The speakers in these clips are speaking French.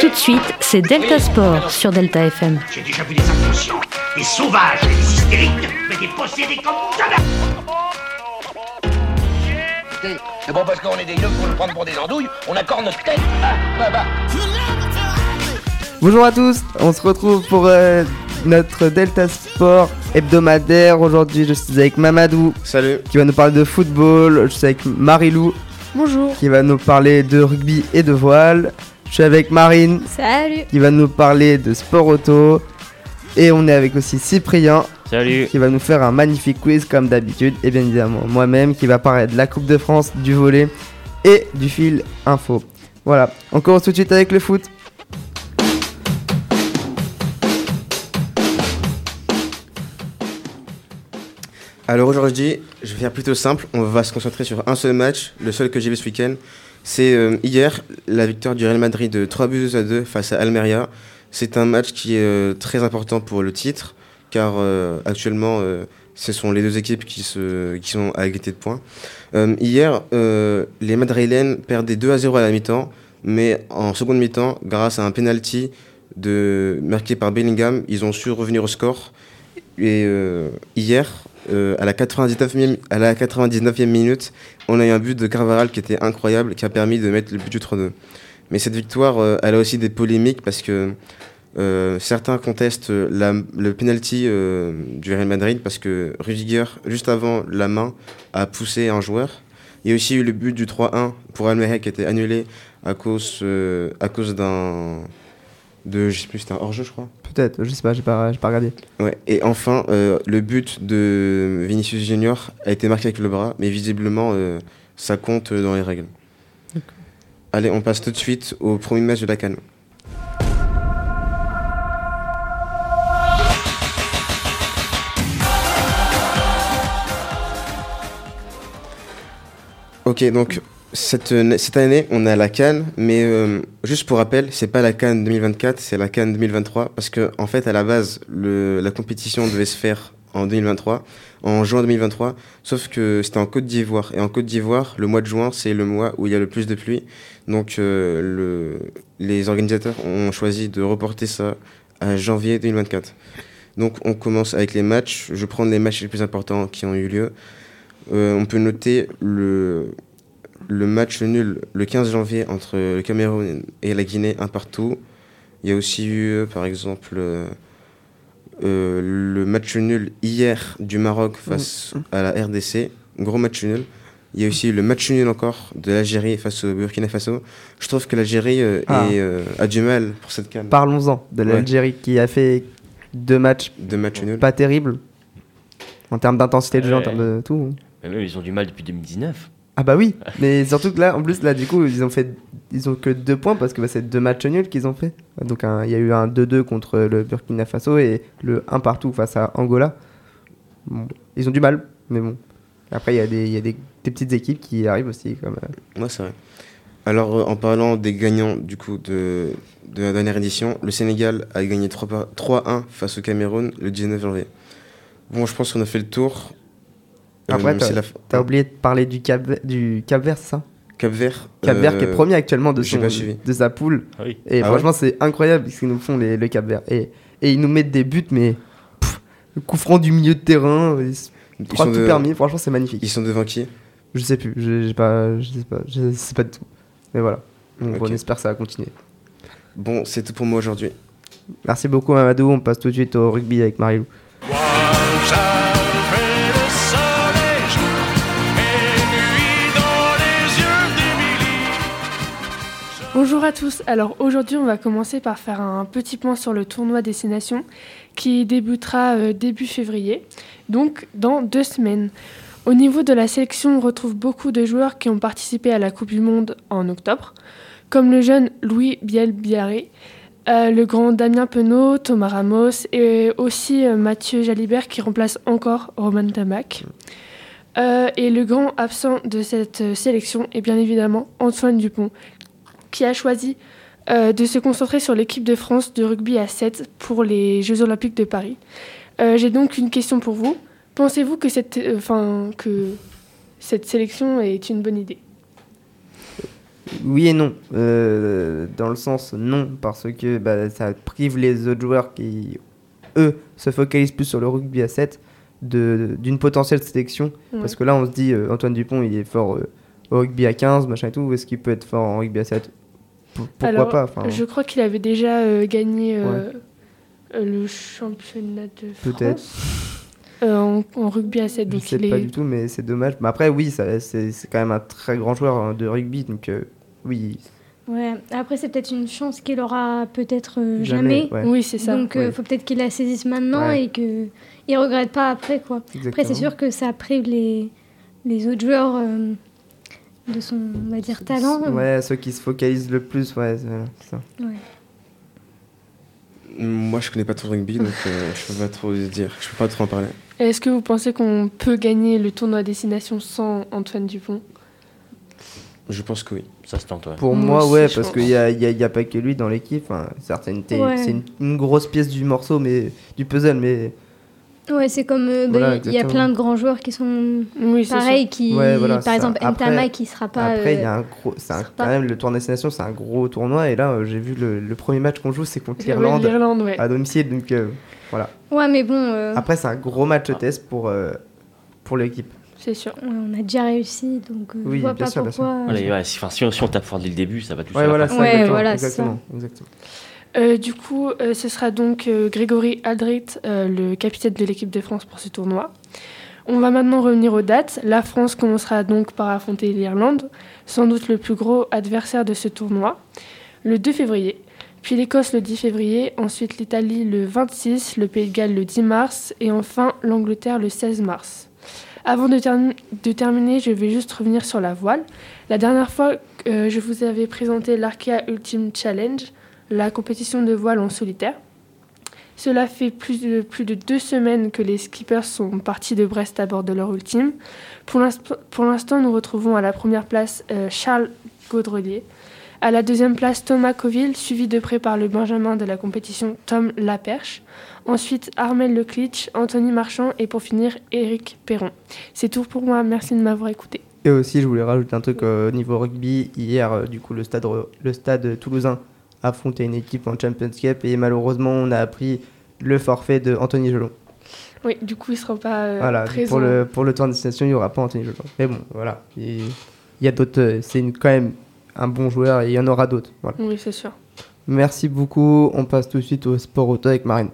Tout de suite, c'est Delta Sport sur Delta FM. J'ai déjà vu des inconscients, des sauvages, des hystériques, mais des possédés comme jamais. C'est bon parce qu'on est des yeux pour nous prendre pour des andouilles, on accorde notre tête. Ah, bah bah. Bonjour à tous, on se retrouve pour euh, notre Delta Sport hebdomadaire. Aujourd'hui, je suis avec Mamadou. Salut. Qui va nous parler de football. Je suis avec Marilou. Bonjour. Qui va nous parler de rugby et de voile. Je suis avec Marine. Salut. Qui va nous parler de sport auto. Et on est avec aussi Cyprien. Salut. Qui va nous faire un magnifique quiz comme d'habitude. Et bien évidemment, moi-même qui va parler de la Coupe de France, du volet et du fil info. Voilà, on commence tout de suite avec le foot. Alors aujourd'hui, je vais faire plutôt simple. On va se concentrer sur un seul match, le seul que j'ai vu ce week-end. C'est euh, hier, la victoire du Real Madrid de 3 buts à 2 face à Almeria. C'est un match qui est euh, très important pour le titre, car euh, actuellement, ce sont les deux équipes qui, sont à égalité de points. Hier, les Madrilènes perdaient 2 à 0 à la mi-temps, mais en seconde mi-temps, grâce à un penalty marqué par Bellingham, ils ont su revenir au score. Et hier, euh, à, la 99e, à la 99e minute, on a eu un but de Carvaral qui était incroyable, qui a permis de mettre le but du 3-2. Mais cette victoire, euh, elle a aussi des polémiques parce que euh, certains contestent le penalty du Real Madrid parce que Rudiger, juste avant la main, a poussé un joueur. Il y a aussi eu le but du 3-1 pour Almeria qui a été annulé à cause, à cause d'un. De. Je sais plus, c'était un hors-jeu, je crois. Peut-être, je sais pas, j'ai pas, pas regardé. Ouais, et enfin, euh, le but de Vinicius Junior a été marqué avec le bras, mais visiblement, euh, ça compte dans les règles. Allez, on passe tout de suite au premier match de la Cannes. Ok, donc cette, euh, cette année, on a la Cannes, mais euh, juste pour rappel, c'est pas la Cannes 2024, c'est la Cannes 2023, parce que en fait, à la base, le, la compétition devait se faire en 2023, en juin 2023, sauf que c'était en Côte d'Ivoire. Et en Côte d'Ivoire, le mois de juin, c'est le mois où il y a le plus de pluie. Donc euh, le, les organisateurs ont choisi de reporter ça à janvier 2024. Donc on commence avec les matchs. Je prendre les matchs les plus importants qui ont eu lieu. Euh, on peut noter le, le match nul le 15 janvier entre le Cameroun et la Guinée, un partout. Il y a aussi eu, par exemple, euh, euh, le match nul hier du Maroc face à la RDC. Gros match nul. Il y a aussi eu le match nul encore de l'Algérie face au Burkina Faso. Je trouve que l'Algérie euh, Ah. euh, a du mal pour cette canne. Parlons-en de Ouais. l'Algérie qui a fait deux matchs Deux matchs nuls. pas terribles. En termes d'intensité de jeu, en termes de tout. Mais même, ils ont du mal depuis 2019. Ah bah oui, mais surtout que là, en plus, là, du coup, ils ont fait, ils ont que deux points parce que bah, c'est deux matchs nuls qu'ils ont fait. Donc il y a eu un 2-2 contre le Burkina Faso et le 1 partout face à Angola. Bon, ils ont du mal, mais bon. Après, il y a, des, y a des, petites équipes qui arrivent aussi. Comme, euh, Ouais, c'est vrai. Alors, euh, en parlant des gagnants du coup de, la dernière édition, le Sénégal a gagné 3 par- 3-1 face au Cameroun le 19 janvier. Bon, je pense qu'on a fait le tour. Euh, Après, si t'as la- t'as oublié de parler du Cap, du Cap Vert, c'est ça? Cap Vert. Cap Vert qui est euh, premier actuellement de, son- de sa poule. Ah oui. Et Ah franchement, c'est incroyable ce qu'ils nous font, les, le Cap Vert. Et, et ils nous mettent des buts, mais pff, le coup franc du milieu de terrain, ils tout de- permis. Franchement, c'est magnifique. ils sont devant qui? Je sais plus, je, j'ai pas, je sais pas, je sais pas du tout. Mais voilà, Donc, on espère que ça va continuer. Bon, c'est tout pour moi aujourd'hui. Merci beaucoup, Mamadou. On passe tout de suite au rugby avec Marilou. Bonjour à tous. Alors aujourd'hui, on va commencer par faire un petit point sur le tournoi Destination qui débutera euh, début février, donc dans deux semaines. Au niveau de la sélection, on retrouve beaucoup de joueurs qui ont participé à la Coupe du Monde en octobre, comme le jeune Louis Biel-Biarré, euh, le grand Damien Penaud, Thomas Ramos et aussi euh, Mathieu Jalibert qui remplace encore Roman Tamac. Et le grand absent de cette sélection est bien évidemment Antoine Dupont, qui a choisi euh, de se concentrer sur l'équipe de France de rugby à 7 pour les Jeux Olympiques de Paris. Euh, J'ai donc une question pour vous. Pensez-vous que cette, euh, que cette sélection est une bonne idée? Oui et non. Dans le sens non, parce que bah, ça prive les autres joueurs qui, eux, se focalisent plus sur le rugby à 7 de- d'une potentielle sélection. Ouais. Parce que là, on se dit, Antoine Dupont, il est fort au rugby à 15, machin et tout. Est-ce qu'il peut être fort en rugby à 7 P- Pourquoi Alors, pas enfin, Je crois qu'il avait déjà euh, gagné euh, euh, le championnat de France. Peut-être. euh, en, en rugby à 7. Je Donc sais il pas est... du tout, mais c'est dommage. Mais après, oui, ça- c'est quand même un très grand joueur hein, de rugby. Donc, euh, oui, Ouais. Après, c'est peut-être une chance qu'il aura peut-être euh, jamais. jamais. ouais, Oui, c'est ça. Donc, il Ouais. faut peut-être qu'il la saisisse maintenant Ouais. et qu'il ne regrette pas après. Quoi. Après, c'est sûr que ça prive les, les autres joueurs euh, de son, on va dire, talent. Ouais, ceux qui se focalisent le plus, ouais, c'est ça. Moi, je connais pas trop le rugby, donc euh, je peux pas trop dire. Je peux pas trop en parler. Est-ce que vous pensez qu'on peut gagner le tournoi destination sans Antoine Dupont? Je pense que oui. Ça se tente, ouais. Pour Moi ouais, parce qu'il n'y a, y a- il y a pas que lui dans l'équipe. Enfin, certaines, t'es- Ouais. c'est une, une grosse pièce du morceau, mais du puzzle, mais Ouais, c'est comme. euh, bah, Voilà, il y a plein de grands joueurs qui sont Oui, pareils, qui, Ouais, voilà, c'est par exemple, Après- Ntama qui sera pas. après, il y euh, a un gros. C'est un- sera quand pas- même le tournoi destination, c'est un gros tournoi. Et là, euh, j'ai vu le, le premier match qu'on joue, c'est contre l'Irlande Ouais, à domicile. Donc euh, voilà. Ouais, mais bon, euh, Après, c'est un gros match test pour, euh, pour l'équipe. C'est sûr. ouais, on a déjà réussi, donc euh, Oui, je vois bien pas sûr, bien sûr. pourquoi. Voilà, si, enfin, si, on tape fort dès le début, ça va toucher Ouais, la voilà, fin. ça, Ouais, exactement. voilà, c'est exactement, exactement. Euh, du coup, euh, ce sera donc euh, Grégory Aldrit, euh, le capitaine de l'équipe de France pour ce tournoi. On va maintenant revenir aux dates. La France commencera donc par affronter l'Irlande, sans doute le plus gros adversaire de ce tournoi, le 2 février. Puis l'Écosse le 10 février, ensuite l'Italie le 26, le Pays de Galles le 10 mars et enfin l'Angleterre le 16 mars. Avant de, termi- de terminer, je vais juste revenir sur la voile. La dernière fois, je vous avais présenté l'Arkea Ultimate Challenge, la compétition de voile en solitaire. Cela fait plus de, plus de deux semaines que les skippers sont partis de Brest à bord de leur ultime. Pour l'inst- pour l'instant, nous retrouvons à la première place euh, Charles Gaudrelier, à la deuxième place Thomas Coville, suivi de près par le Benjamin de la compétition Tom Laperche. Ensuite Armel Leclitch, Anthony Marchand et pour finir Eric Perron. C'est tout pour moi, merci de m'avoir écouté. Et aussi, je voulais rajouter un truc euh, au niveau rugby. Hier, euh, du coup, le stade, le stade toulousain affrontait une équipe en Champions Cup et malheureusement, on a appris le forfait de Anthony Gelon. Oui, du coup, il ne sera pas euh, voilà, présent. pour le, pour le tour de destination, il n'y aura pas Anthony Gelon. Mais bon, voilà. Il y a d'autres. euh, C'est quand même un bon joueur et il y en aura d'autres. Voilà. Oui, c'est sûr. Merci beaucoup. On passe tout de suite au sport auto avec Marine.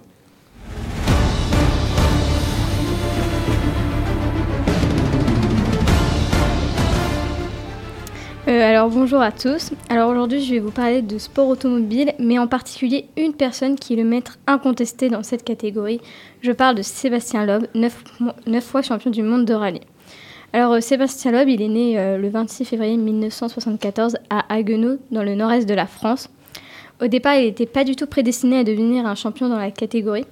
Euh, alors bonjour à tous. Alors aujourd'hui je vais vous parler de sport automobile, mais en particulier une personne qui est le maître incontesté dans cette catégorie. Je parle de Sébastien Loeb, 9, fois champion du monde de rallye. Alors euh, Sébastien Loeb, il est né euh, le 26 février 1974 à Haguenau, dans le nord-est de la France. Au départ, il n'était pas du tout prédestiné à devenir un champion dans la catégorie,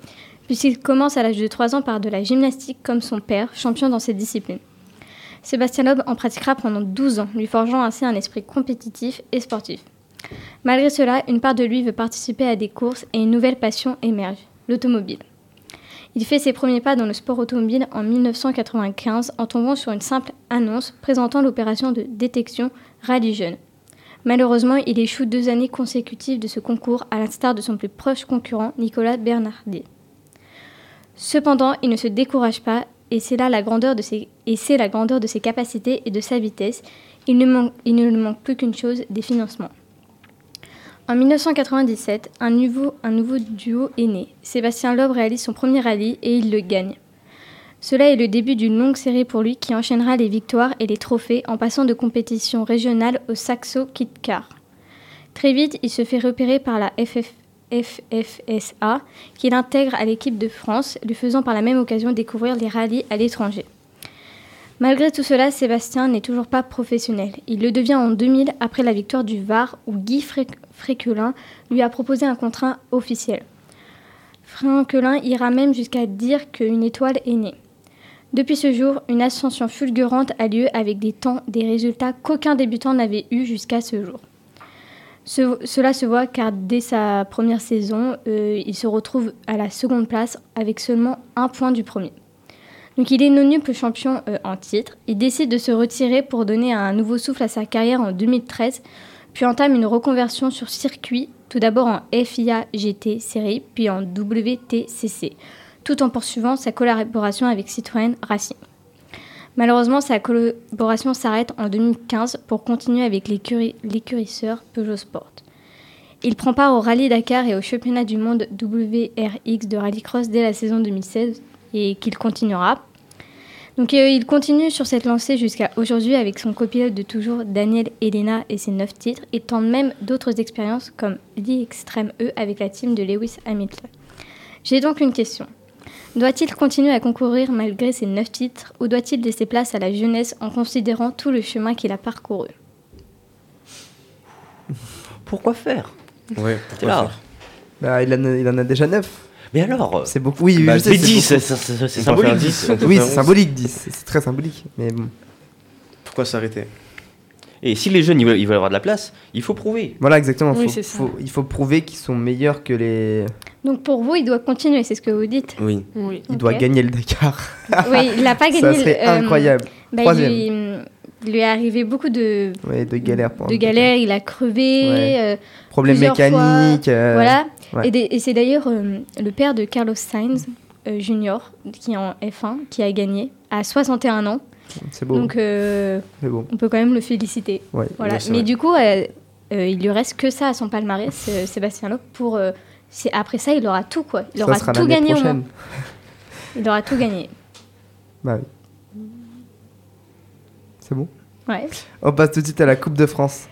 puisqu'il commence à l'âge de 3 ans par de la gymnastique comme son père, champion dans cette discipline. Sébastien Loeb en pratiquera pendant 12 ans, lui forgeant ainsi un esprit compétitif et sportif. Malgré cela, une part de lui veut participer à des courses et une nouvelle passion émerge, l'automobile. Il fait ses premiers pas dans le sport automobile en 1995 en tombant sur une simple annonce présentant l'opération de détection Rallye Jeune. Malheureusement, il échoue deux années consécutives de ce concours à l'instar de son plus proche concurrent Nicolas Bernardi. Cependant, il ne se décourage pas et c'est la grandeur de ses, capacités et de sa vitesse. Il ne, manque, plus qu'une chose, des financements. En 1997, un nouveau, un nouveau duo est né. Sébastien Loeb réalise son premier rallye et il le gagne. Cela est le début d'une longue série pour lui qui enchaînera les victoires et les trophées en passant de compétition régionale au Saxo Kit Car. Très vite, il se fait repérer par la FF, FFSA, qu'il intègre à l'équipe de France, lui faisant par la même occasion découvrir les rallyes à l'étranger. Malgré tout cela, Sébastien n'est toujours pas professionnel. Il le devient en 2000 après la victoire du Var où Guy Fréquelin lui a proposé un contrat officiel. Fréquelin ira même jusqu'à dire qu'une étoile est née. Depuis ce jour, une ascension fulgurante a lieu avec des temps, des résultats qu'aucun débutant n'avait eu jusqu'à ce jour. Ce, cela se voit car dès sa première saison, euh, il se retrouve à la seconde place avec seulement un point du premier. Donc il est non-nuple champion euh, en titre. Il décide de se retirer pour donner un nouveau souffle à sa carrière en 2013, puis entame une reconversion sur circuit, tout d'abord en FIA GT série, puis en WTCC, tout en poursuivant sa collaboration avec Citroën Racing. Malheureusement, sa collaboration s'arrête en 2015 pour continuer avec l'écurisseur Peugeot Sport. Il prend part au Rallye Dakar et au championnat du monde WRX de rallycross dès la saison 2016 et qu'il continuera. Donc euh, il continue sur cette lancée jusqu'à aujourd'hui avec son copilote de toujours Daniel Elena et ses 9 titres et tente même d'autres expériences comme l'E-Extreme E avec la team de Lewis Hamilton. J'ai donc une question. Doit-il continuer à concourir malgré ses 9 titres ou doit-il laisser place à la jeunesse en considérant tout le chemin qu'il a parcouru? Pourquoi faire? Pourquoi là. faire? Bah, il, en a, il en a déjà 9. Mais alors? C'est beaucoup. Oui, Bah, c'est 10, beaucoup. c'est symbolique. peut faire 10. 10. On peut Oui, c'est 11. symbolique 10. C'est très symbolique. Mais bon. Pourquoi s'arrêter? Et si les jeunes ils veulent, ils veulent avoir de la place, il faut prouver. Voilà, exactement. Oui, Faut- c'est ça. faut- il faut prouver qu'ils sont meilleurs que les. Donc pour vous, il doit continuer, c'est ce que vous dites Oui. Oui. Il doit gagner le Dakar. Oui, il n'a pas gagné. Ça le- serait euh, incroyable. bah, il, Troisième. lui, il lui est arrivé beaucoup de, Ouais, de galères. de galères, il a crevé. Ouais. euh, Problèmes mécaniques. euh, Voilà. ouais. Et, c'est d'ailleurs euh, le père de Carlos Sainz euh, Junior, qui est en F1, qui a gagné à 61 ans. C'est beau. Donc euh, beau. on peut quand même le féliciter. Voilà. Mais vrai. du coup, euh, euh, il lui reste que ça à son palmarès, Sébastien Loeb, pour. C'est- après ça, il aura tout, quoi. Il Ça aura sera tout gagné au moins. Il aura tout gagné. Bah oui. C'est bon. Ouais. On passe tout de suite à la Coupe de France.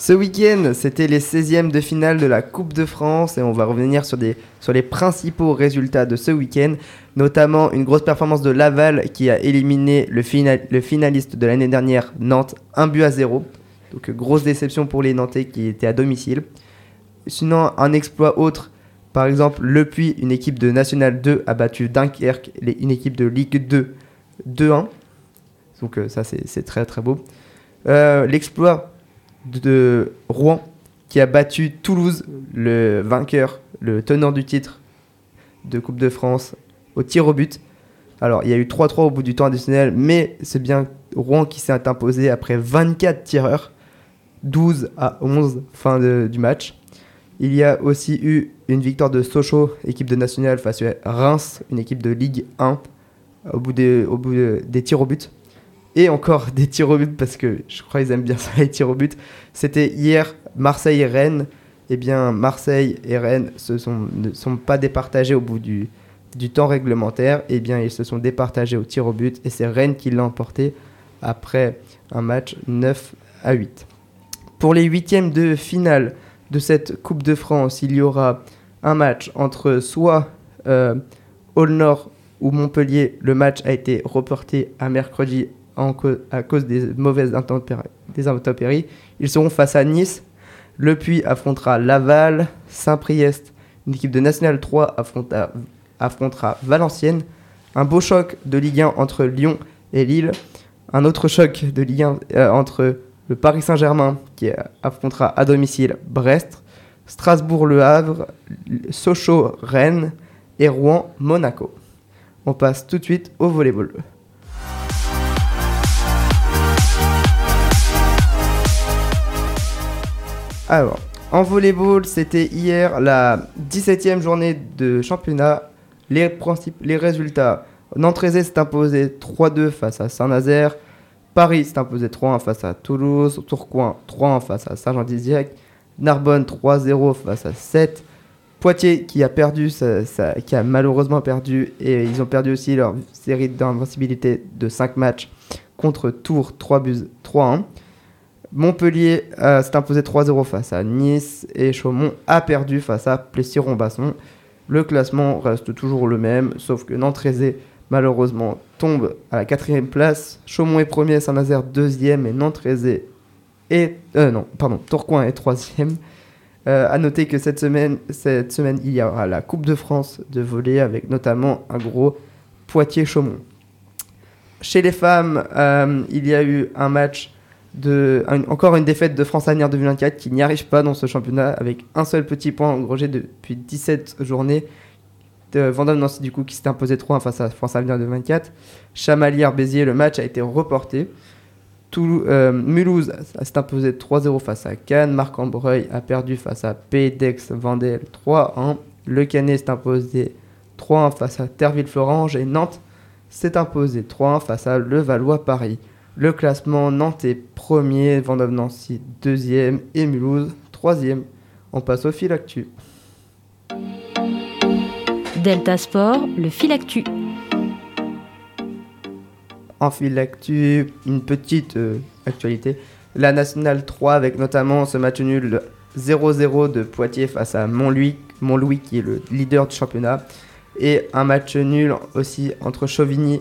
Ce week-end, c'était les 16e de finale de la Coupe de France et on va revenir sur, les principaux résultats de ce week-end, notamment une grosse performance de Laval qui a éliminé le, final- le finaliste de l'année dernière, Nantes, 1 but à 0. Donc grosse déception pour les Nantais qui étaient à domicile. Sinon, un exploit autre, par exemple, Le Puy, une équipe de National 2 a battu Dunkerque, une équipe de Ligue 2 2-1. Donc euh, ça, c'est très très beau. Euh, L'exploit de, Rouen qui a battu Toulouse, le vainqueur, le tenant du titre de Coupe de France, au tir au but. Alors, il y a eu 3-3 au bout du temps additionnel, mais c'est bien Rouen qui s'est imposé après 24 tireurs, 12 à 11 fin du match. Il y a aussi eu une victoire de Sochaux, équipe de nationale, face à Reims, une équipe de Ligue 1, au bout des tirs au but. Et encore des tirs au but, parce que je crois qu'ils aiment bien ça, les tirs au but. C'était hier Marseille et Rennes. Eh bien, Marseille et Rennes se sont, ne sont pas départagés au bout du, du temps réglementaire. Eh bien, ils se sont départagés au tir au but. Et c'est Rennes qui l'a emporté après un match 9 à 8. Pour les huitièmes de finale de cette Coupe de France, il y aura un match entre soit euh, Aulnord ou Montpellier. Le match a été reporté à mercredi à cause des mauvaises intempéries. Ils seront face à Nice. Le Puy affrontera Laval. Saint-Priest, une équipe de National 3, affronta- affrontera Valenciennes. Un beau choc de Ligue 1 entre Lyon et Lille. Un autre choc de Ligue 1 euh, entre le Paris Saint-Germain qui euh, affrontera à domicile Brest, Strasbourg-Le Havre, Sochaux-Rennes et Rouen-Monaco. On passe tout de suite au volleyball. Alors, en volleyball, c'était hier la 17e journée de championnat. Les, les résultats Nantes-Rézé s'est imposé 3-2 face à Saint-Nazaire. Paris s'est imposé 3-1 face à Toulouse. Tourcoing 3-1 face à Saint-Jean-d'Iziac. Narbonne 3-0 face à 7. Poitiers qui a perdu, qui a malheureusement perdu, et ils ont perdu aussi leur série d'invincibilité de 5 matchs contre Tours 3 buts 3-1. Montpellier s'est imposé 3-0 face à Nice et Chaumont a perdu face à Plessis-Rombasson. Le classement reste toujours le même, sauf que Nantes-Rézé malheureusement tombe à la quatrième place. Chaumont est premier, Saint-Nazaire deuxième et Nantes-Rézé est... Euh, non, pardon, Tourcoing est troisième. Euh, à noter que cette semaine, cette semaine, il y aura la Coupe de France de volley avec notamment un gros Poitiers-Chaumont. Chez les femmes, euh, il y a eu un match encore une défaite de France Avenir 2024 qui n'y arrive pas dans ce championnat avec un seul petit point engrangé depuis 17 journées. Vendôme Nancy du coup qui s'est imposé 3-1 face à France Avenir de 24. Chamalières Béziers, le match a été reporté. Euh, Mulhouse s'est imposé 3-0 face à Cannes. Marc-en-Breuil a perdu face à Pédex Vendel 3-1. Le Canet s'est imposé 3-1 face à Terville-Florange. Et Nantes s'est imposé 3-1 face à Levallois-Paris. Le classement Nantes est premier, Vendôme Nancy deuxième et Mulhouse troisième. On passe au fil actu. Delta Sport, le fil actu. En fil actu, une petite euh, actualité. La Nationale 3 avec notamment ce match nul 0-0 de Poitiers face à Montlouis, Montlouis qui est le leader du championnat. Et un match nul aussi entre Chauvigny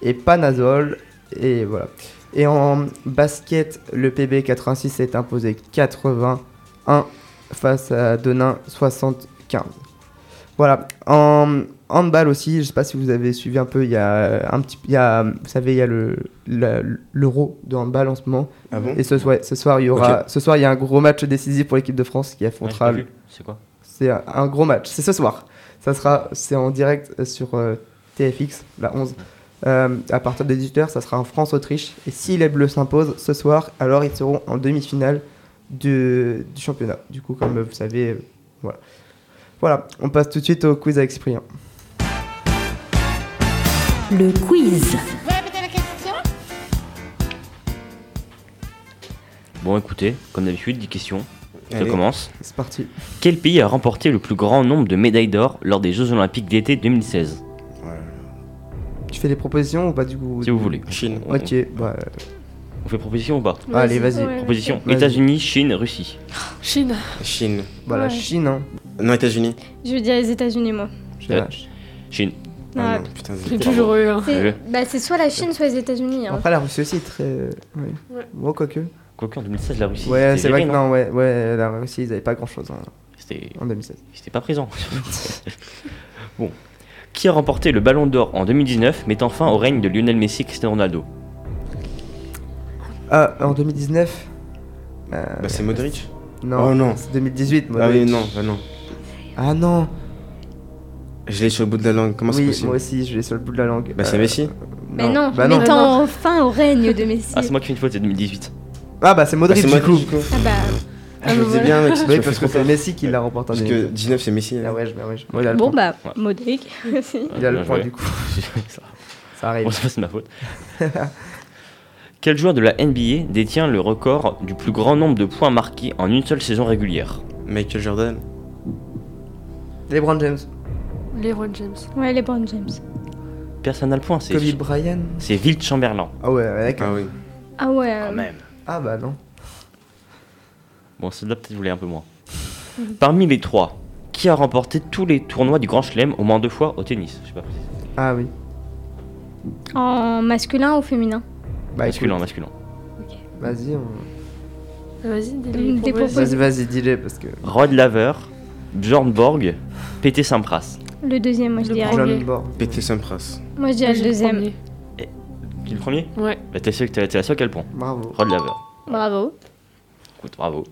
et Panazol. Et voilà. Et en basket, le PB 86 s'est imposé 81 face à Denain 75. Voilà. En handball aussi, je sais pas si vous avez suivi un peu, il y a un petit, il y a, vous savez, il y a le l'euro de handball en ce moment. Ah bon? Et ce soir, ce soir, il y aura, ce soir, il y a un gros match décisif pour l'équipe de France qui Ouais, affrontera. vu. C'est quoi? C'est un, un gros match. C'est ce soir. Ça sera, c'est en direct sur euh, TFX, la 11. Euh, à partir de 18h, ça sera en France-Autriche. Et si les Bleus s'imposent ce soir, alors ils seront en demi-finale du, du championnat. Du coup, comme vous savez, euh, voilà. Voilà, on passe tout de suite au quiz avec Cyprien. Le quiz. Bon, écoutez, comme d'habitude, 10 questions. Je Allez. commence. C'est parti. Quel pays a remporté le plus grand nombre de médailles d'or lors des Jeux Olympiques d'été 2016 Tu fais des propositions ou pas du coup Si vous voulez. Chine. Ok, bah, on fait proposition ou pas allez, vas-y. Ouais. Proposition Vas-y. États-Unis, Chine, Russie. Chine. Chine. bah, la Ouais. Chine, hein. Non, États-Unis. Je veux dire les États-Unis, moi. Chine. Ah Ah, non, putain, J'ai toujours eu. C'est Ouais. bah, c'est soit la Chine, soit les États-Unis. hein. Après, la Russie aussi est très. Ouais. Ouais. Bon, quoique. Quoique en 2016, la Russie. Ouais, c'était c'est vrai géré, que non, ouais, ouais, la Russie, ils avaient pas grand chose C'était en 2016. c'était pas présent. bon. Qui a remporté le Ballon d'Or en 2019, mettant fin au règne de Lionel Messi et Cristiano Ronaldo Ah, en 2019 euh, Bah, c'est Modric. Non, Oh, non. c'est 2018. Ah oui, Modric. non, bah non. Ah non Je l'ai sur le bout de la langue. Comment c'est Oui, possible moi aussi, je l'ai sur le bout de la langue. Bah, c'est Euh, Messi. Mais non, Bah non. mettant fin au règne de Messi. Ah, c'est moi qui fais une faute, c'est 2018. Ah bah c'est Bah, Modric c'est du Modric, coup. du coup. Ah bah, Ah, je Ah, me disais bah bien, mec, Oui, parce que c'est Messi qui l'a remporté en Parce que 2018. 19, c'est Messi. Ah hein. ouais, je- bah ouais, bon bah, Modric aussi. Il a le point joué. du coup. Ça- Ça arrive. Bon, c'est pas c'est ma faute. Quel joueur de la NBA détient le record du plus grand nombre de points marqués en une seule saison régulière? Michael Jordan. LeBron James. LeBron James. Ouais, LeBron James. Personne n'a le point, c'est Kobe Bryant. c'est Wilt Chamberlain. Ah ouais, ouais. Ah oui. Ah ouais. euh, même. Ah bah non. Bon, celle-là peut-être un peu moins. Parmi les trois, qui a remporté tous les tournois du Grand Chelem au moins deux fois au tennis? Je sais pas. Ah oui. En masculin ou féminin? Bah masculin, écoute, masculin. Vas-y, on- Vas-y, dis Des les propositions. vas-y, vas-y, dis-les parce que. Rod Laver, Bjorn Borg, Pété Sampras. Le deuxième, moi je Le dirais. premier. John Borg. Pété Sampras. Moi je dirais le deuxième. Qui est le premier? Ouais. bah, T'es sûr que t'es t'es la seule qui a le point. Bravo. Rod Laver. Bravo. Écoute, bravo.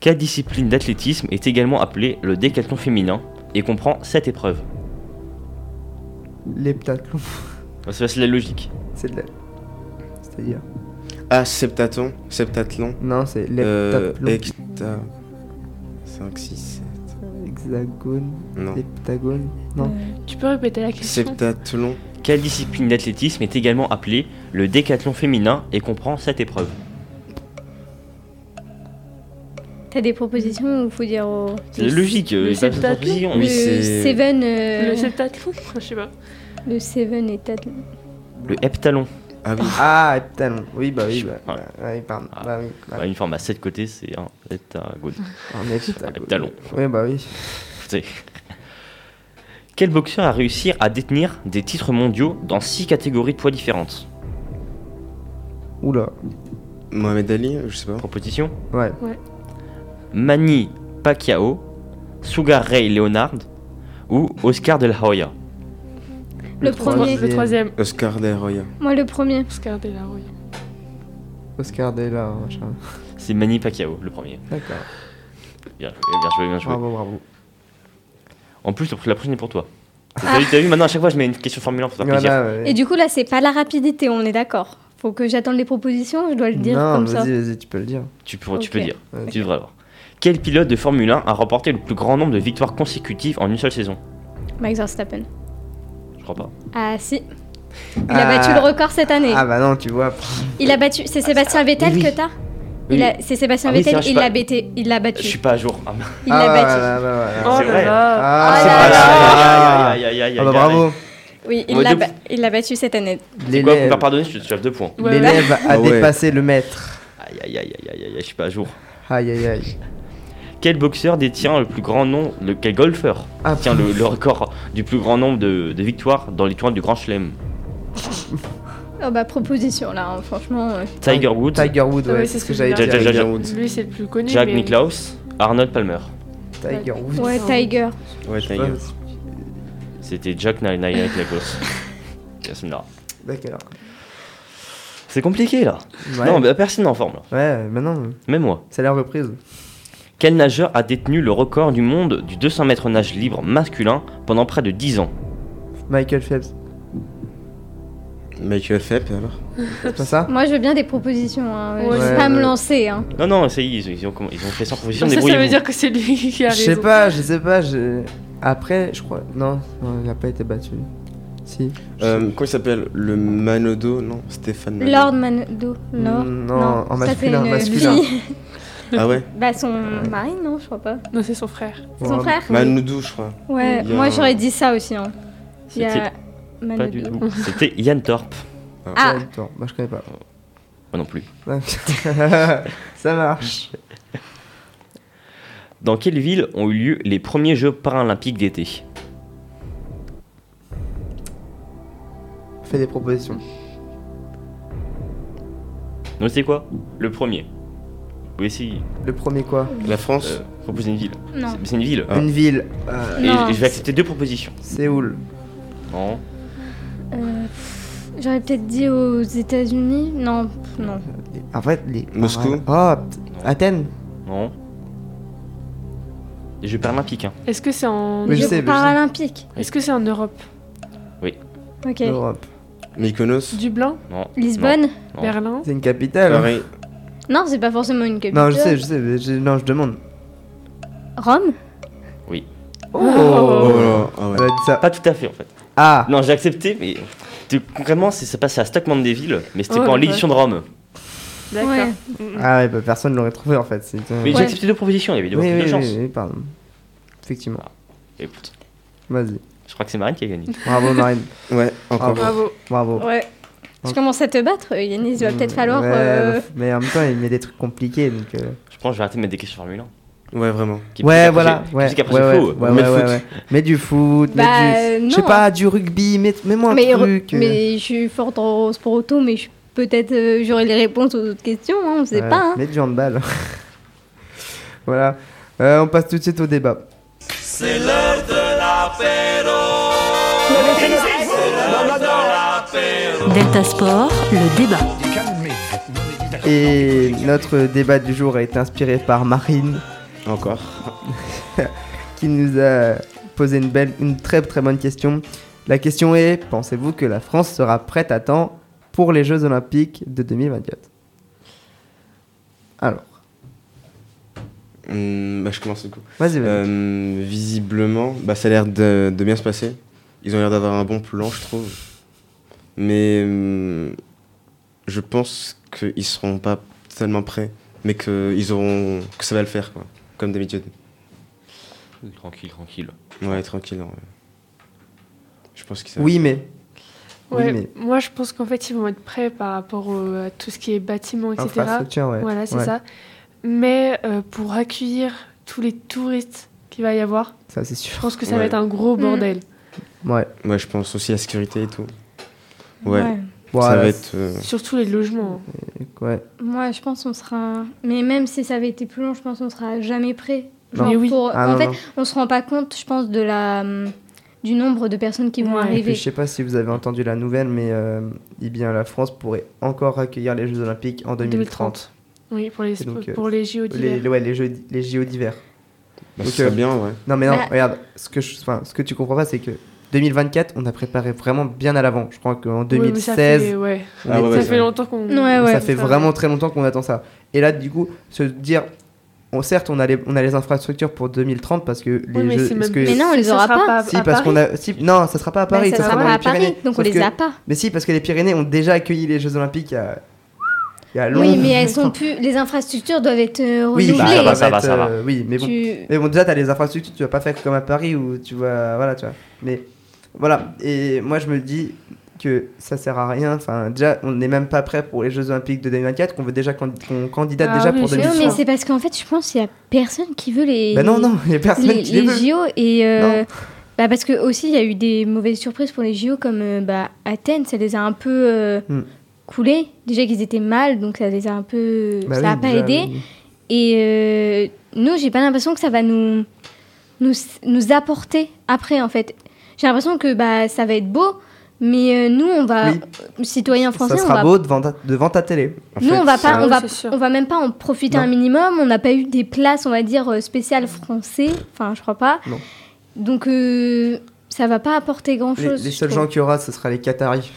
Quelle discipline d'athlétisme est également appelée le décathlon féminin et comprend 7 épreuves? L'heptathlon. Ça, C'est la logique. C'est de la. C'est-à-dire? Ah, septaton. Septathlon. Non, c'est Euh, l'heptathlon. hecta... 5, 6, 7. Hexagone. Non. Heptagone. Non. Tu peux répéter la question? Septathlon. Quelle discipline d'athlétisme est également appelée le décathlon féminin et comprend 7 épreuves? T'as des propositions ou faut dire au. C'est logique. euh, le pas de septathlon proposition. Oui, le c'est- Seven. euh, Le septathlon Je sais pas. Le Seven tathlon. Le heptalon. Ah oui. Ah, heptalon. Oui, bah oui. Bah, bah, oui, pardon. Ah. Bah oui. Bah, Bah, une forme à 7 côtés, c'est un heptagone. heptagone. heptalon. Oui, bah oui. Quel boxeur a réussi à détenir des titres mondiaux dans 6 catégories de poids différentes? Oula. Mohamed Ali, je sais pas. Proposition? Ouais. Manny Pacquiao, Sugar Ray Leonard ou Oscar de la Hoya Le premier. Le troisième. Oscar de la Hoya. Moi le premier. Oscar de la Hoya. Oscar Della, machin. C'est Manny Pacquiao, le premier. D'accord. Bien joué, bien joué, bien joué. Bravo, bravo. En plus, la prochaine est pour toi. T'as vu, t'as vu, maintenant à chaque fois je mets une question Formule 1 pour faire plaisir. Voilà, ouais. Et du coup, là, c'est pas la rapidité, on est d'accord. Faut que j'attende les propositions, je dois le dire non, comme ça. vas-y, vas-y, tu peux le dire. Tu peux, tu peux dire. Tu devrais avoir. Quel pilote de Formule 1 a remporté le plus grand nombre de victoires consécutives en une seule saison? Max Verstappen. Je crois pas. Ah si. Il Ah. a battu le record cette année. Ah bah non, tu vois. Il a battu. C'est Sébastien Vettel oui, que t'as? Oui. C'est Sébastien Ah Vettel, vrai, je il l'a pas. battu. Il l'a Je battu. suis pas à jour. Ah. Il ah, l'a battu. c'est là vrai. là. Ah, Oh c'est là pas Ah bah bravo. Oui, il l'a battu cette année. C'est quoi, faire pardonner, je te deux points. L'élève a Ah dépassé le maître. Aïe, aïe, aïe, aïe, aïe, aïe, je suis pas à jour. Aïe aïe aïe. Quel boxeur détient le plus grand nombre, le, quel golfeur Ah, détient le, le record du plus grand nombre de, de victoires dans les tournois du Grand Chelem? Oh bah proposition là, hein, franchement. euh. Tiger Woods, Tiger Woods, Ouais, ouais, c'est ce que que. Tiger Woods. Lui, c'est le plus connu. Jack mais- Nicklaus, Arnold Palmer. Tiger Woods. Ouais, Tiger. Ouais, Tiger. C'était Jack Ni- Ni- Nicklaus. Yasmina. D'accord. C'est compliqué là. Ouais. Non, mais personne n'est en forme là. Ouais, maintenant, Même moi. c'est la reprise. Quel nageur a détenu le record du monde du 200 mètres nage libre masculin pendant près de 10 ans Michael Phelps. Michael Phelps alors C'est pas ça Moi je veux bien des propositions. Hein. Ouais, je vais ouais, pas me lancer. Hein. Non, non, c'est ils, ils ont, ils ont fait sans proposition. Ça, ça veut dire que c'est lui qui a Je raison. sais pas, je sais pas. je- Après, je crois. Non, non, il a pas été battu. Si. euh, Comment il s'appelle? Le Manodo Non, Stéphane Manodo. Lord Manodo. Lord. Mm, non, en ça, c'est masculin, une masculin. Ah ouais bah son mari, non, je crois pas. Non, c'est son frère. Son frère Manodo, je crois. Ouais, Il y a moi un- j'aurais dit ça aussi. Hein. Il y a C'était pas du Manodo. tout. C'était Ian Thorpe. Ah, attends, moi je connais pas. Moi non plus. Ça marche. Dans quelle ville ont eu lieu les premiers Jeux paralympiques d'été? Fais des propositions. Non, c'est quoi? Le premier. Oui, si. Le premier quoi La France Euh, propose une ville. non. C'est- une ville. Ah. Une ville. euh, Et Non. je vais accepter deux propositions. Séoul. Non. Euh, J'aurais peut-être dit aux États-Unis. Non, non. En fait, les. Moscou. Oh, Athènes. Non. Les Jeux paralympiques, hein. Est-ce que c'est en... Oui, je sais, paralympiques. Est-ce que c'est en Europe Ok. Europe. Mykonos Dublin Non. Lisbonne Non. Berlin C'est une capitale. hein. Non, c'est pas forcément une capitale. Non, je sais, je sais. mais je- Non, je demande. Rome? Oh, Oh là, ah ouais. Elle a dit ça. Pas tout à fait, en fait. Ah Non, j'ai accepté, mais. Concrètement, c'est c'est passé à Stock Mandeville, mais c'était Oh, pas en ouais. l'édition de Rome. D'accord. Ouais. Ah ouais, bah personne l'aurait trouvé en fait. c'est- Mais j'ai Ouais. accepté deux propositions, il y avait deux oui, oui, oui, oui, pardon. Effectivement. Écoute, Vas-y. je crois que c'est Marine qui a gagné. Bravo Marine. Ouais, encore. Bravo. Bravo. Ouais. Tu commences à te battre, Yanis, il va peut-être falloir. Ouais, euh, Mais en même temps, il met des trucs compliqués donc. euh, Je pense que je vais arrêter de mettre des questions Formule 1. Ouais, vraiment. Qui- Ouais, voilà. Ouais, qui- qu'après ouais, c'est ouais, faux. ouais, Mets le ouais, foot. ouais. Mets du foot, Bah, mets du. Je sais pas, du rugby, mets- mets-moi un mais, truc. euh. mais je suis forte en sport auto, mais je- peut-être euh, j'aurai les réponses aux autres questions, hein, on sait Ouais, pas. Hein. Mets du handball. voilà. Euh, on passe tout de suite au débat. Delta Sport, le débat. Et notre débat du jour a été inspiré par Marine Encore. qui nous a posé une, belle, une très très bonne question. La question est, pensez-vous que la France sera prête à temps pour les Jeux Olympiques de 2024 Alors, Hum, bah, je commence du coup. vas-y, vas-y. Euh, visiblement, bah, ça a l'air de, de bien se passer. Ils ont l'air d'avoir un bon plan, je trouve. Mais hum, je pense qu'ils seront pas tellement prêts, mais que, ils auront, que ça va le faire, quoi. Comme d'habitude. Tranquille, tranquille. Ouais, tranquille. ouais. Je pense qu'ils oui, mais. Oui, mais- Moi, je pense qu'en fait, ils vont être prêts par rapport au- à tout ce qui est bâtiment, etc. Infrastructure, ouais. Voilà, c'est Ouais. ça. Mais euh, pour accueillir tous les touristes qu'il va y avoir, Ça, c'est je sûr. pense que ça Ouais. va être un gros Mm. bordel. Ouais. Ouais, je pense aussi à la sécurité et tout. Ouais, ça Voilà, va être. euh, Surtout les logements. Ouais. Moi, je pense qu'on sera. Mais même si ça avait été plus long, je pense qu'on sera jamais prêt. Non. Genre, Mais oui. pour- Ah, en non, fait, non. on se rend pas compte, je pense, de la du nombre de personnes qui vont Ouais. Et puis, arriver. je sais pas si vous avez entendu la nouvelle, mais euh, eh bien, la France pourrait encore accueillir les Jeux Olympiques en 2030. 2030. Oui, pour les, donc, euh, pour les JO d'hiver. Les, ouais, les, jeux, les JO d'hiver. Bah, Donc, ce serait euh, bien, ouais. Non, mais non, Bah- regarde, ce que, je, enfin, ce que tu comprends pas, c'est que 2024, on a préparé vraiment bien à l'avant. Je crois qu'en Ouais, mais ça 2016, fait, ouais. on Ah ouais, était- ça ouais, fait ouais. longtemps qu'on. Ouais, ouais. ça fait ça, vraiment très longtemps qu'on attend ça. Et là, du coup, se dire, on, certes, on a, les, on a les infrastructures pour 2030 parce que les Oui, mais jeux. même- que- Mais non, on les ça aura sera pas. si, à parce qu'on Paris. a. Si, non, ça sera pas à Paris, Bah, ça, ça sera sera dans pas les à Paris, Pyrénées. donc on Sauf les que- a pas. Mais si, parce que les Pyrénées ont déjà accueilli les Jeux Olympiques il y a. Il y a Oui, mais elles sont plus. Les infrastructures doivent être euh, Oui, renouvelées. bah, ça va, ça va, être, ça va. euh, oui, mais bon. Tu- Mais bon, déjà, t'as les infrastructures, tu vas pas faire comme à Paris où tu vois. Voilà, tu vois. Mais voilà. Et moi, je me dis que ça sert à rien. Enfin, déjà, on n'est même pas prêt pour les Jeux Olympiques de 2024, qu'on veut déjà qu'on candidate Ah déjà pour c'est Non, 2030. mais c'est parce qu'en fait, je pense qu'il y a personne qui veut les. Bah non, non, il y a personne les, qui les les veut. JO et euh, bah parce que aussi il y a eu des mauvaises surprises pour les JO comme euh, bah, Athènes ça les a un peu euh, Hmm. coulés déjà qu'ils étaient mal donc ça les a un peu Bah ça oui, a pas déjà, aidé oui. et euh, nous j'ai pas l'impression que ça va nous nous nous apporter après en fait j'ai l'impression que bah ça va être beau mais euh, nous on va Oui. citoyens français Ça on sera va beau devant ta, devant ta télé. En nous fait, on va pas on va on va même pas en profiter Non. un minimum on n'a pas eu des places on va dire euh, spéciales français enfin je crois pas Non. donc euh, ça va pas apporter grand Les, chose les seuls gens qu'il y aura, ce sera les Qataris.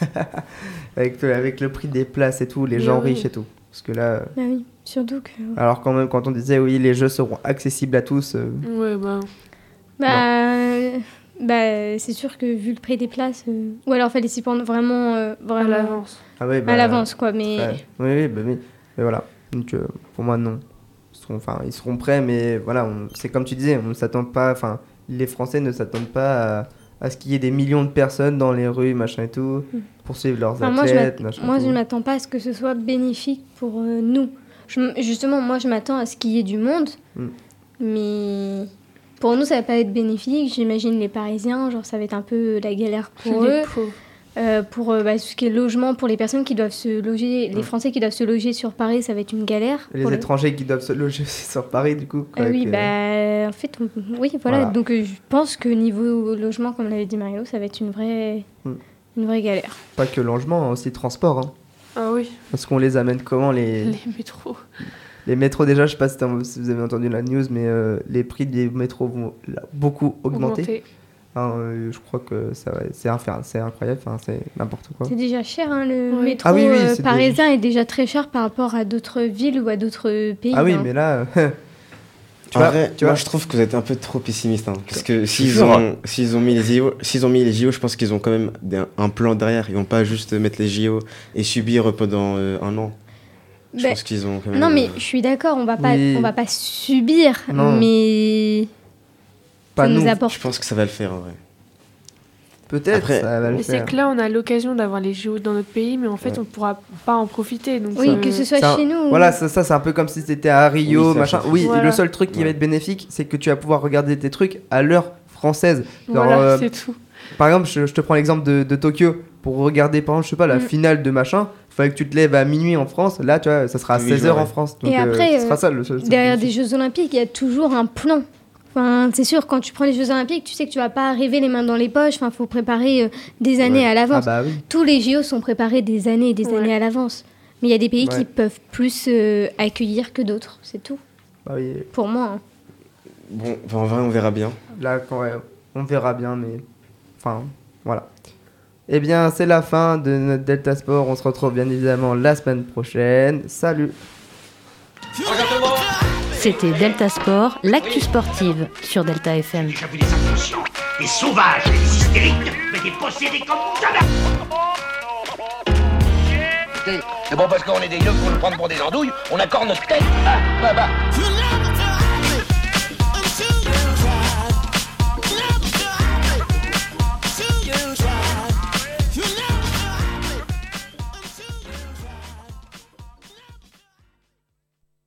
avec, le, avec le prix des places et tout, les Mais gens oui. riches et tout. Parce que là. bah oui surtout que Alors, quand même, quand on disait oui, les jeux seront accessibles à tous. euh, Ouais, bah. bah euh, bah c'est sûr que vu le prix des places euh, ou alors fallait s'y prendre vraiment euh, À vraiment l'avance. Ah ouais, à bah, l'avance quoi mais ouais. Oui, oui, bah oui. Mais voilà. Donc, euh, pour moi, non. Ils seront, enfin, ils seront prêts, mais voilà, on- c'est comme tu disais, on ne s'attend pas. Enfin, les Français ne s'attendent pas à, à ce qu'il y ait des millions de personnes dans les rues, machin et tout, pour suivre leurs Enfin, moi, je moi, je m'attends pas à ce que ce soit bénéfique pour euh, nous. Je justement, moi, je m'attends à ce qu'il y ait du monde, Mm. mais pour nous, ça va pas être bénéfique. J'imagine les Parisiens, genre, ça va être un peu la galère pour Les eux. Euh, pour euh, bah, tout ce qui est logement, pour les personnes qui doivent se loger, les Français qui doivent se loger sur Paris, ça va être une galère. Et les le- étrangers qui doivent se loger aussi sur Paris, du coup. Ah avec, oui, euh, bah, en fait, on- oui, voilà. Voilà. Donc, euh, je pense que niveau logement, comme l'avait dit Mario, ça va être une vraie, Mm. une vraie galère. Pas que logement, aussi transport. hein. Ah oui, Parce qu'on les amène comment les... les métros. Les métros déjà, je sais pas si, vous avez entendu la news, mais euh, les prix des métros vont là, beaucoup augmenter. Hein, euh, je crois que c'est incroyable, enfin, c'est n'importe quoi. C'est déjà cher, hein, le métro Ah oui, oui, euh, c'est parisien est déjà très cher par rapport à d'autres villes ou à d'autres pays. Ah oui, hein. mais là, tu en vois, vrai, tu moi vois, je trouve que vous êtes un peu trop pessimiste. hein, parce que s'ils ont, s'ils ont mis les JO, s'ils ont mis les JO, je pense qu'ils ont quand même un plan derrière. Ils vont pas juste mettre les JO et subir pendant euh, un an. Je Bah, pense qu'ils ont quand même. Non, mais euh, je suis d'accord, on va pas, Oui. on va pas subir, Non. mais pas ça nous nous. apporte. je pense que ça va le faire en vrai. Peut-être, Après- ça va le Mais c'est que là, on a l'occasion d'avoir les JO dans notre pays, mais en fait, Ouais. on pourra pas en profiter. Donc, Oui, que ce soit Ça- chez nous. Voilà, ça, ça, c'est un peu comme si c'était à Rio, Oui, machin. Oui, Voilà. le seul truc qui va être bénéfique, c'est que tu vas pouvoir regarder tes trucs à l'heure française. Genre, Voilà, euh, c'est tout. Par exemple, je, je te prends l'exemple de, de Tokyo. Pour regarder, par exemple, je sais pas, la Mm. finale de machin, il fallait que tu te lèves à minuit en France. Là, tu vois, ça sera à Oui, 16h ouais. en France. Donc, Et euh, après, ce sera euh, ça le seul. Derrière des Jeux Olympiques, il y a toujours un plan. Enfin, c'est sûr, quand tu prends les Jeux Olympiques, tu sais que tu vas pas arriver les mains dans les poches. Enfin, faut préparer euh, des années Ouais. à Ah l'avance. bah oui. Tous les JO sont préparés des années et des Ouais. années à l'avance. Mais il y a des pays Ouais. qui peuvent plus euh, accueillir que d'autres. C'est tout, Bah oui. pour moi. hein. Bon, enfin, en vrai, on verra bien. Là, quand, ouais, on verra bien, mais. Enfin, voilà. Eh bien, c'est la fin de notre Delta Sport. On se retrouve bien évidemment la semaine prochaine. Salut C'était Delta Sport, l'actu sportive sur Delta FM. J'ai vu des inconscients, des sauvages, des hystériques, mais des possédés comme jamais C'est bon parce qu'on est des yeux pour nous prendre pour des andouilles, on accorde notre tête. Ah, bah, bah.